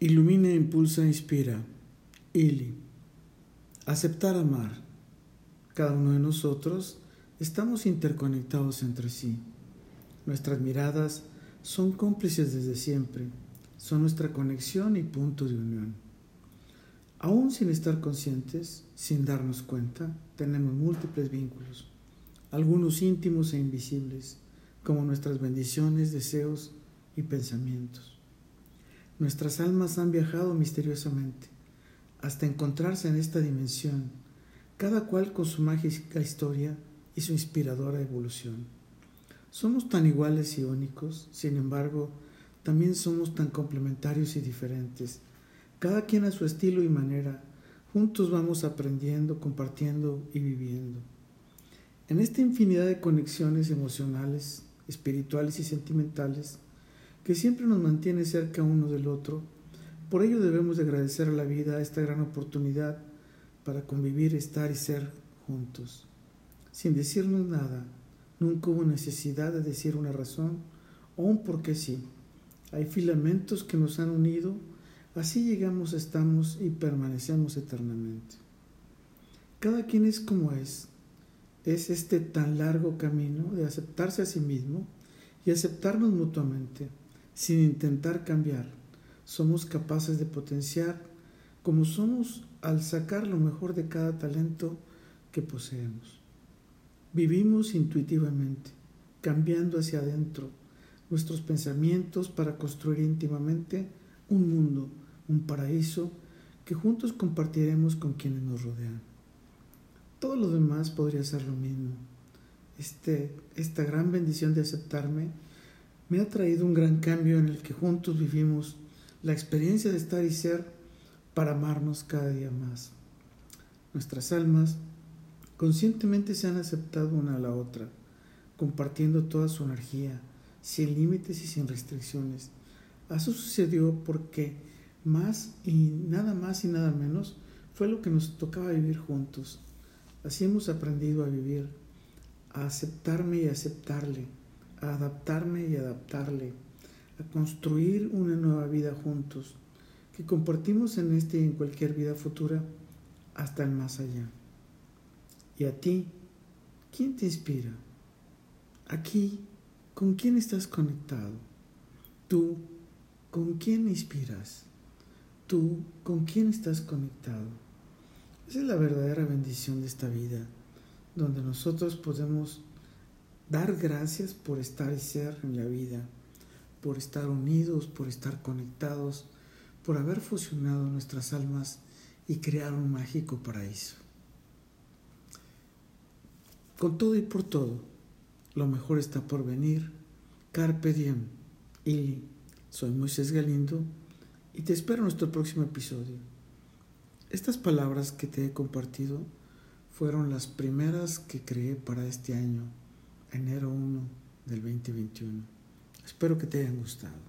Ilumina, impulsa, inspira. Ili. Aceptar amar. Cada uno de nosotros estamos interconectados entre sí. Nuestras miradas son cómplices desde siempre. Son nuestra conexión y punto de unión. Aún sin estar conscientes, sin darnos cuenta, tenemos múltiples vínculos, algunos íntimos e invisibles, como nuestras bendiciones, deseos y pensamientos. Nuestras almas han viajado misteriosamente hasta encontrarse en esta dimensión, cada cual con su mágica historia y su inspiradora evolución. Somos tan iguales y únicos, sin embargo, también somos tan complementarios y diferentes, cada quien a su estilo y manera, juntos vamos aprendiendo, compartiendo y viviendo. En esta infinidad de conexiones emocionales, espirituales y sentimentales, que siempre nos mantiene cerca uno del otro. Por ello debemos de agradecer a la vida esta gran oportunidad para convivir, estar y ser juntos. Sin decirnos nada, nunca hubo necesidad de decir una razón o un por qué sí. Hay filamentos que nos han unido, así llegamos, estamos y permanecemos eternamente. Cada quien es como es. Es este tan largo camino de aceptarse a sí mismo y aceptarnos mutuamente sin intentar cambiar. Somos capaces de potenciar como somos al sacar lo mejor de cada talento que poseemos. Vivimos intuitivamente, cambiando hacia adentro nuestros pensamientos para construir íntimamente un mundo, un paraíso que juntos compartiremos con quienes nos rodean. Todo lo demás podría ser lo mismo. Este, esta gran bendición de aceptarme me ha traído un gran cambio en el que juntos vivimos la experiencia de estar y ser para amarnos cada día más. Nuestras almas conscientemente se han aceptado una a la otra, compartiendo toda su energía, sin límites y sin restricciones. Eso sucedió porque más y nada más y nada menos fue lo que nos tocaba vivir juntos. Así hemos aprendido a vivir, a aceptarme y aceptarle a adaptarme y adaptarle, a construir una nueva vida juntos, que compartimos en este y en cualquier vida futura hasta el más allá. ¿Y a ti? ¿Quién te inspira? Aquí, ¿con quién estás conectado? Tú, ¿con quién inspiras? Tú, ¿con quién estás conectado? Esa es la verdadera bendición de esta vida, donde nosotros podemos dar gracias por estar y ser en la vida, por estar unidos, por estar conectados, por haber fusionado nuestras almas y crear un mágico paraíso. Con todo y por todo, lo mejor está por venir. Carpe diem. Y soy Moisés Galindo y te espero en nuestro próximo episodio. Estas palabras que te he compartido fueron las primeras que creé para este año enero 1 del 2021. Espero que te hayan gustado.